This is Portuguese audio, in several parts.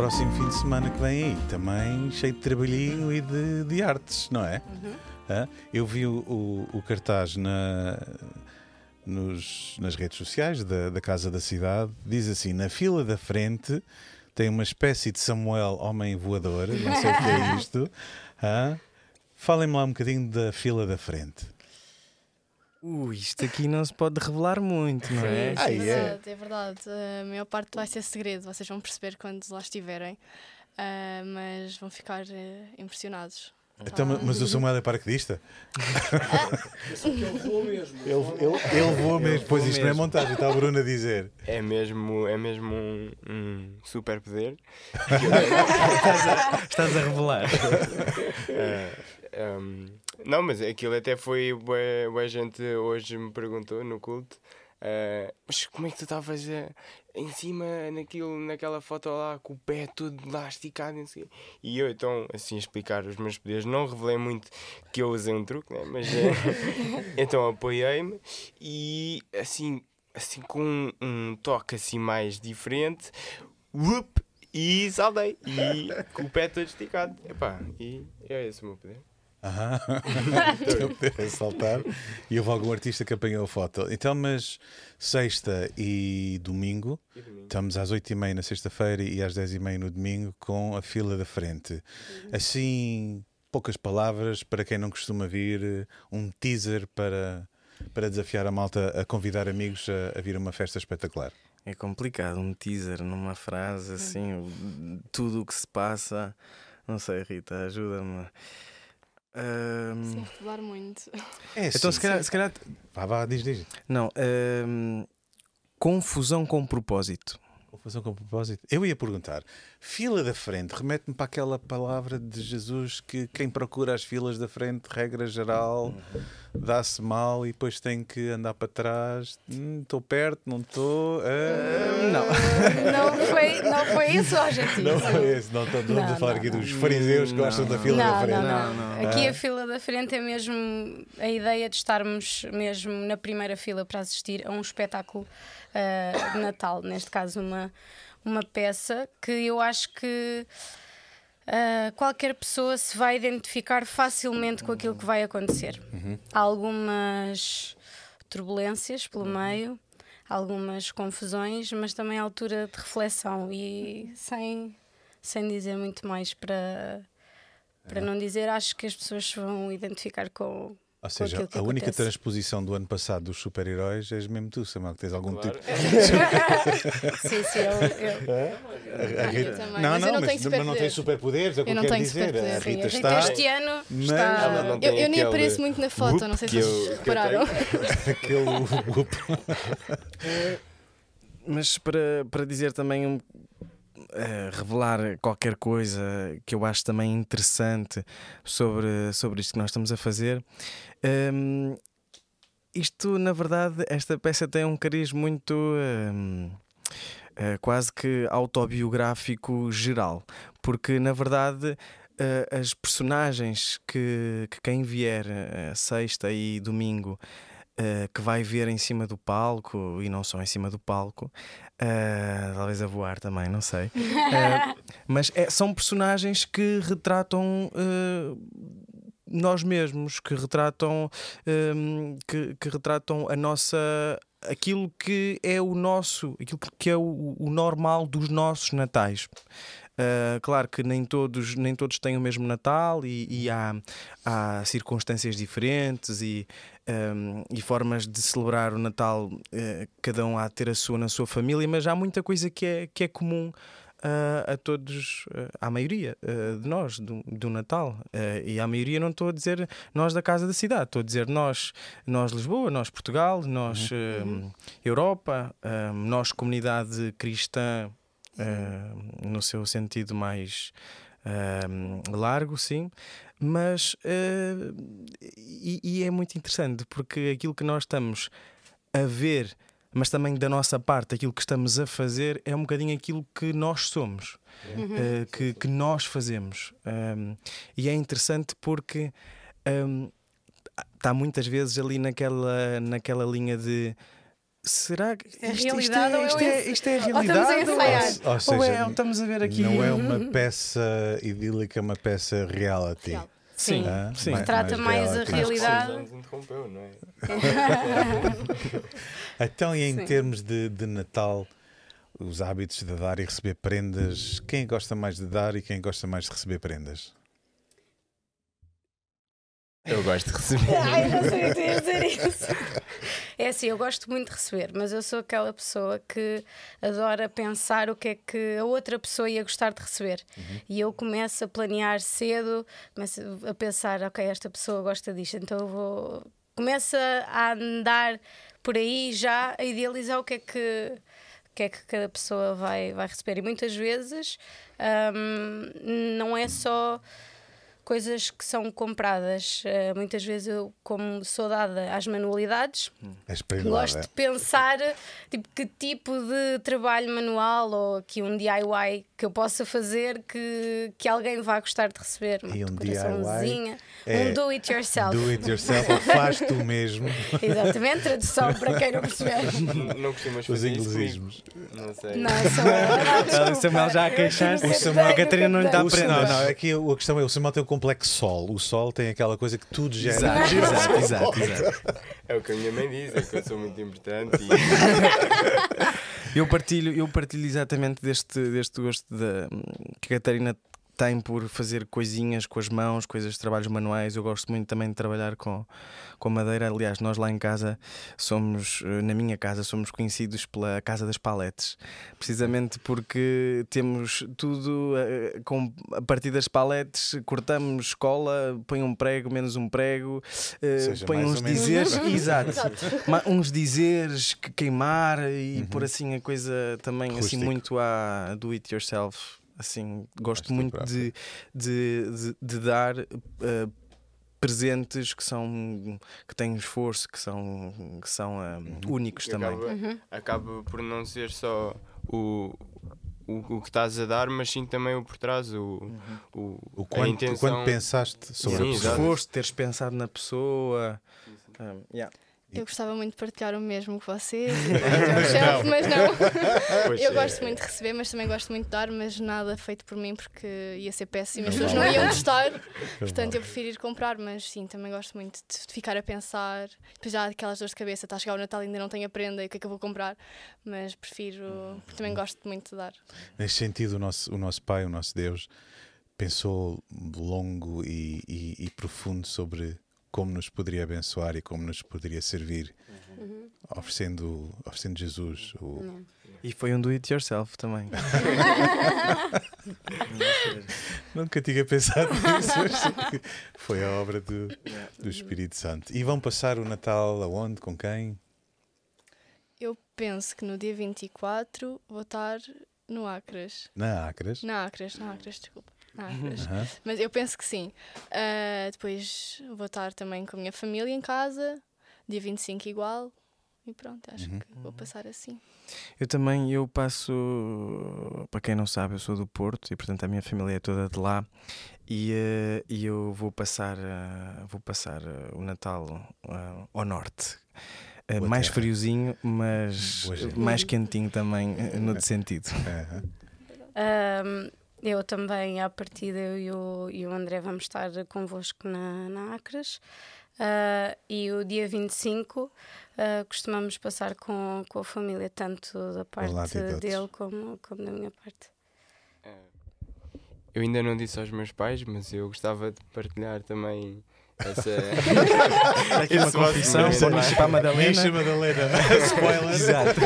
próximo fim de semana que vem aí, também cheio de trabalhinho e de, de artes, não é? Uhum. Eu vi o, o- o cartaz na, nos- nas redes sociais da, da Casa da Cidade, diz assim: na fila da frente tem uma espécie de Samuel Homem Voador, não sei o que é isto. Falem-me lá um bocadinho da fila da frente. Ui, isto aqui não se pode revelar muito, não é? Ah, é é? verdade, é verdade. A maior parte vai ser segredo, vocês vão perceber quando lá estiverem, Ah, mas vão ficar eh, impressionados. Então, mas o Samuel é paraquedista? Eu vou mesmo. Ele, ele, ele voa mesmo. Pois isto não é montagem, está a Bruna a dizer. É mesmo, é mesmo um, um super poder. Estás a revelar. Ah, um, não, mas aquilo até foi. Bué gente hoje me perguntou no culto. ah, mas como é que tu estavas a- em cima naquilo, naquela foto lá com o pé todo lá esticado e não sei o quê?" E eu então assim a explicar os meus poderes, não revelei muito que eu usei um truque, né? mas eh, então apoiei-me e assim, assim com um, um toque assim mais diferente, whoop, e saltei e com o pé todo esticado. Epá, e é esse o meu poder. Aham. Estou a poder saltar. E houve algum artista que apanhou a foto. Então, mas sexta e domingo, E domingo. estamos às 8h30 na sexta-feira e às 10h30 no domingo com a fila da frente. Assim, poucas palavras para quem não costuma vir, um teaser para, para desafiar a malta a convidar amigos a, a vir a uma festa espetacular. É complicado, um teaser numa frase assim, o- tudo o que se passa. Não sei, Rita, ajuda-me. Ahm, Sem revelar muito. É então, se calhar, se calhar. Vá, vá, diz, diz. Não, ahm, confusão com propósito. Confusão com propósito. Eu ia perguntar: fila da frente remete-me para aquela palavra de Jesus que quem procura as filas da frente, regra geral, dá-se mal e depois tem que andar para trás. Hum, Estou perto, não estou. ah. Não. Não foi, não foi esse o objetivo. Não foi esse, não estou Não, a falar não, aqui não. dos fariseus que Não, gostam da não. fila da Não, frente. não, Não. Aqui Ah. a fila da frente é mesmo a ideia de estarmos mesmo na primeira fila para assistir a um espetáculo ah, de Natal, neste caso uma, uma peça que eu acho que ah, qualquer pessoa se vai identificar facilmente com aquilo que vai acontecer. Há algumas turbulências pelo meio, algumas confusões, mas também a altura de reflexão e sem, sem dizer muito mais para, para não dizer, acho que as pessoas se vão identificar com. Ou seja, a única acontece. transposição do ano passado dos super-heróis és mesmo tu, Samuel, que tens algum Claro. tipo. sim, sim, eu, eu- A Rita também, Não, mas não, eu não mas, não tem superpoderes. é o que eu não quero tenho dizer. A superpoderes. sim. Rita A Rita está. este ano mas- está. Ela não eu, eu nem apareço muito na foto, whoop não sei se vocês eu repararam. Aquele whoop. Mas para, para dizer também um, eh, revelar qualquer coisa que eu acho também interessante sobre, sobre isto que nós estamos a fazer. hum, isto, na verdade, esta peça tem um cariz muito hum, eh, quase que autobiográfico geral, porque na verdade eh, as personagens que, que quem vier sexta e domingo que vai ver em cima do palco e não só em cima do palco, eh, talvez a voar também, não sei. Eh, mas é- são personagens que retratam eh, nós mesmos, que retratam, que, que retratam a nossa aquilo que é o nosso, aquilo que é o, o normal dos nossos natais. Uh, claro que nem todos, nem todos têm o mesmo Natal e, e há, há circunstâncias diferentes e, um, e formas de celebrar o Natal, uh, cada um há de ter a sua na sua família, mas há muita coisa que é, que é comum uh, a todos, uh, à maioria uh, de nós, do, do Natal. E à maioria não estou a dizer nós da casa da cidade, estou a dizer nós, nós Lisboa, nós Portugal, nós um, Europa, nós comunidade cristã uh, no seu sentido mais uh, largo, sim, mas uh, e, e é muito interessante porque aquilo que nós estamos a ver, mas também da nossa parte, aquilo que estamos a fazer é um bocadinho aquilo que nós somos, uh, que, que nós fazemos. Um, e é interessante porque um, está muitas vezes ali naquela, naquela linha de será que É isto, realidade ou é isto, é, isto é ou estamos a realidade? ensaiar? Ou, ou seja, ou é, ou estamos a ver aqui. não é uma peça idílica, é uma peça reality. Real. Sim. Ah, Sim. mais- Trata mais a reality. realidade. Nos interrompeu, não é? Então, e em Sim. termos de, de Natal, os hábitos de dar e receber prendas, quem gosta mais de dar e quem gosta mais de receber prendas? Eu gosto de receber. Ai, não sei dizer isso. É assim, eu gosto muito de receber, mas eu sou aquela pessoa que adora pensar o que é que a outra pessoa ia gostar de receber. E eu começo a planear cedo, começo a pensar, ok, esta pessoa gosta disto, então eu vou. Começa a andar por aí já a idealizar o que é que. o que é que cada pessoa vai, vai receber. E muitas vezes hum, não é só coisas que são compradas. Uh, muitas vezes eu, como sou dada às manualidades, prendada. gosto de pensar tipo, que tipo de trabalho manual ou aqui um DIY que eu possa fazer que, que alguém vá gostar de receber. Uma E um decoraçãozinha, é um do it yourself. Do it yourself, ou faz tu mesmo. Exatamente, tradução para quem não perceber. Não costumas Os fazer isso inglesismos. Não sei. Não, o Samuel já a queixar-se. O A Catarina não lhe dá não, não, aqui a questão é: o Samuel tem um complexo sol. O sol tem aquela coisa que tudo gera. Exato, exato, exato, exato. É o que a minha mãe diz, é que eu sou muito importante e Eu partilho, eu partilho exatamente deste, deste gosto da, que Catarina tem por fazer coisinhas com as mãos, coisas de trabalhos manuais. Eu gosto muito também de trabalhar com, com madeira. Aliás, nós lá em casa somos, eh, na minha casa, somos conhecidos pela Casa das Paletes, precisamente porque temos tudo eh, com, a partir das paletes, cortamos cola, põe um prego, menos um prego, eh, Seja põe uns dizeres. Exato uns dizeres que queimar e Uhum. por assim a coisa também assim Rústico. muito a do it yourself assim gosto tu muito de, de, de, de dar eh, presentes que são que têm esforço que são que são eh, Uhum. únicos que também acaba, acaba por não ser só o, o, o que estás a dar, mas sim também o por trás, o, o, O a quanto, intenção. quanto pensaste sobre Sim, a pessoa. esforço teres pensado na pessoa Ah, yeah. Eu gostava muito de partilhar o mesmo que vocês, chefe, mas não. Pois Eu é, gosto muito de receber, mas também gosto muito de dar, mas nada feito por mim porque ia ser péssimo, as pessoas não iam gostar. Portanto, eu prefiro ir comprar, mas sim, também gosto muito de ficar a pensar. Depois já há aquelas dores de cabeça, está a chegar o Natal e ainda não tenho a prenda e o que é que eu vou comprar. Mas prefiro, porque também gosto muito de dar. Neste sentido, o nosso, o nosso Pai, o nosso Deus, pensou longo e, e- e profundo sobre como nos poderia abençoar e como nos poderia servir, oferecendo, oferecendo Jesus. O... e foi um do it yourself também Nunca tinha pensado nisso, mas foi a obra do, do Espírito Santo. E vão passar o Natal aonde? Com quem? Eu penso que no dia 24 vou estar no Acres. Na Acras. Na Acres, na Acres, desculpa. Aham. Mas eu penso que sim. Ah, depois vou estar também com a minha família em casa, dia 25 igual. E pronto, acho Uhum. que vou passar assim. Eu também, eu passo, para quem não sabe, eu sou do Porto e portanto a minha família é toda de lá e, eh, e eu vou passar, eh, vou passar o Natal ao norte. Boa mais terra. friozinho, mas mais quentinho também, no outro sentido. Ahm, eu também, à partida, eu e o, e o André vamos estar convosco na, na Acres. Ah, e o dia 25 ah, costumamos passar com, com a família, tanto da parte outros. dele como, como da minha parte. É. Eu ainda não disse aos meus pais, mas eu gostava de partilhar também essa. Aqui uma confissão, vosso para a Madalena. Misha Madalena. Spoiler. Exato.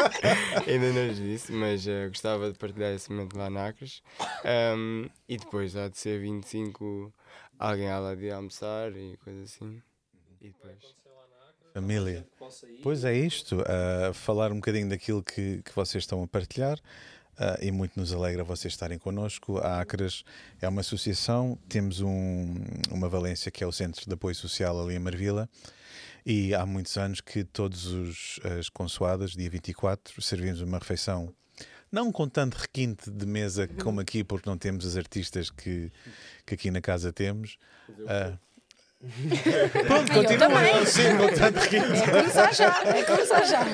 ainda não lhes disse, mas eh, gostava de partilhar esse momento lá na Acres. Ahm, e depois há de ser 25, alguém há lá de almoçar e coisa assim. E depois. Família. Pois é isto, uh, falar um bocadinho daquilo que, que vocês estão a partilhar uh, e muito nos alegra vocês estarem connosco. A Acres é uma associação, temos um- uma valência que é o Centro de Apoio Social ali em Marvila e há muitos anos que todos os, as consoadas, dia 24, servimos uma refeição não com tanto requinte de mesa como aqui, porque não temos as artistas que, que aqui na casa temos. Ah, Pronto, continua. Sim, com tanto riso. É começar já, é começar já.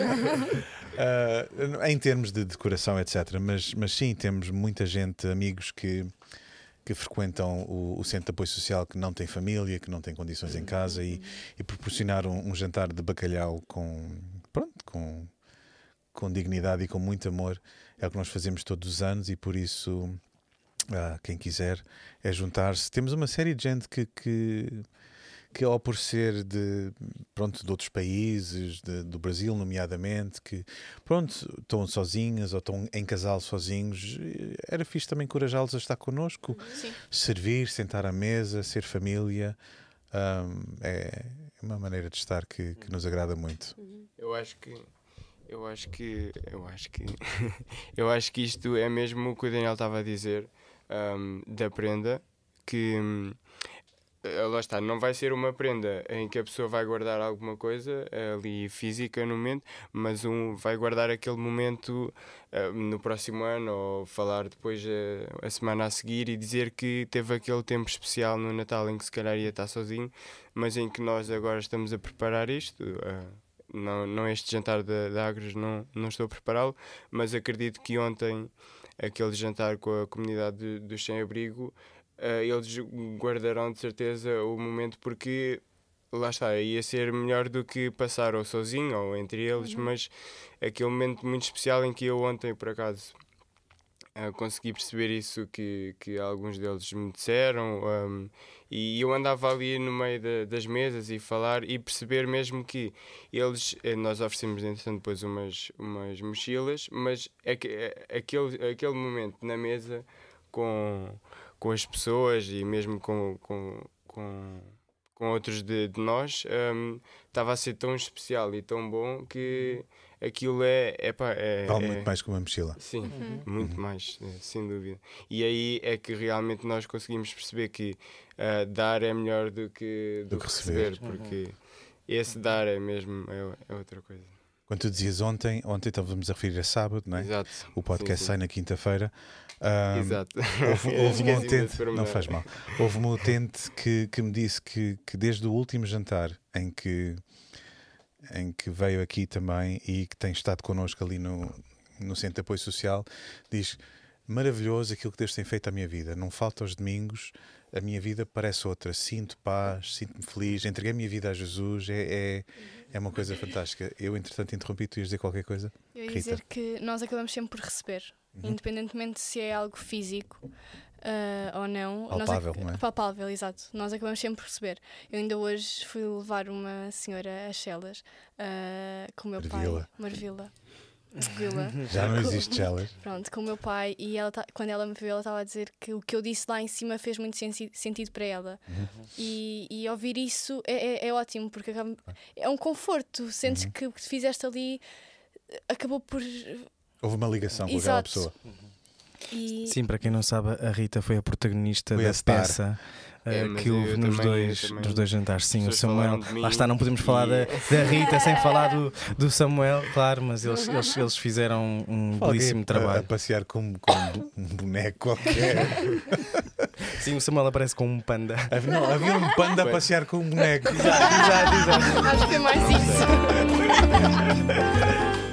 Uh, em termos de decoração, etc. Mas, mas sim, temos muita gente, amigos que, que frequentam o, o centro de apoio social que não tem família, que não tem condições em casa e, e proporcionar um, um jantar de bacalhau com, pronto, com, com dignidade e com muito amor é o que nós fazemos todos os anos e por isso ah, quem quiser é juntar-se. Temos uma série de gente que, que, que ao por ser de, pronto, de outros países, de- do Brasil, nomeadamente, que pronto, estão sozinhas ou estão em casal sozinhos, eh, era fixe também encorajá-los a estar connosco, Sim. servir, sentar à mesa, ser família. Ahm, é uma maneira de estar que, que nos agrada muito. Eu acho que. Eu acho que. Eu acho que. eu acho que isto é mesmo o que o Daniel estava a dizer ahm, da prenda. Que. Eh, lá está, não vai ser uma prenda em que a pessoa vai guardar alguma coisa ali física no momento, mas um vai guardar aquele momento ah, no próximo ano ou falar depois eh, a semana a seguir e dizer que teve aquele tempo especial no Natal em que se calhar ia estar sozinho, mas em que nós agora estamos a preparar isto. ah, não, não este jantar da, da Agres, não, não estou a prepará-lo, mas acredito que ontem, aquele jantar com a comunidade de- dos sem-abrigo, eh, eles guardarão de certeza o momento porque lá está, ia ser melhor do que passar ou sozinho ou entre eles, mas aquele momento muito especial em que eu ontem, por acaso, eh, consegui perceber isso que, que alguns deles me disseram um, e eu andava ali no meio da- das mesas e falar e perceber mesmo que eles, eh, nós oferecemos entretanto depois umas, umas mochilas, mas que, aquele, aquele momento na mesa com, com as pessoas e mesmo com, com, com, com outros de, de nós um, estava a ser tão especial e tão bom que aquilo é, é, pá, é, Vale é- muito mais que uma mochila. Sim, muito mais, eh, sem dúvida. E aí é que realmente nós conseguimos perceber que ah, dar é melhor do que, do Do que receber. receber, porque esse dar é mesmo é, é outra coisa. Quando tu dizias ontem, ontem estávamos a referir a sábado, não é? Exato. O podcast Sim, sim. sai na quinta-feira. Ahm, Exato. Houve, houve um utente, não faz mal. Houve um utente que, que me disse que, que desde o último jantar em que, em que veio aqui também e que tem estado connosco ali no, no Centro de Apoio Social, diz maravilhoso aquilo que Deus tem feito à minha vida. Não falta aos domingos, a minha vida parece outra. Sinto paz, sinto-me feliz, entreguei a minha vida a Jesus, é, é, é uma coisa fantástica. Eu, entretanto, interrompi, tu ias dizer qualquer coisa? Eu ia Rita. dizer que nós acabamos sempre por receber, Uhum. independentemente se é algo físico ah, ou não. nós Palpável, ac- não é? Palpável, exato. Nós acabamos sempre por receber. Eu ainda hoje fui levar uma senhora às celas ah, com o meu Marvila. pai. Marvila. Vila. Já não existe gelas. Pronto, com o meu pai e ela tá- quando ela me viu, ela estava a dizer que o que eu disse lá em cima fez muito sensi- sentido para ela. E, e ouvir isso é, é- é ótimo, porque acaba- é um conforto. Sentes que o que fizeste ali eh, acabou por. Houve uma ligação com aquela Exato. pessoa. E, Sim, para quem não sabe, a Rita foi a protagonista Foi da a peça. É, eh, que eu houve nos também- dois, também- dos dois jantares. Sim, o Samuel. Lá está, não podemos falar e- da, da Rita sem falar do, do Samuel, claro, mas eles, eles, eles fizeram um Alguém belíssimo a- A, trabalho. passear com, com um um boneco qualquer. Sim, o Samuel aparece com um panda. Havia- não, havia um panda a passear com um boneco. exato, exato. acho que é mais isso.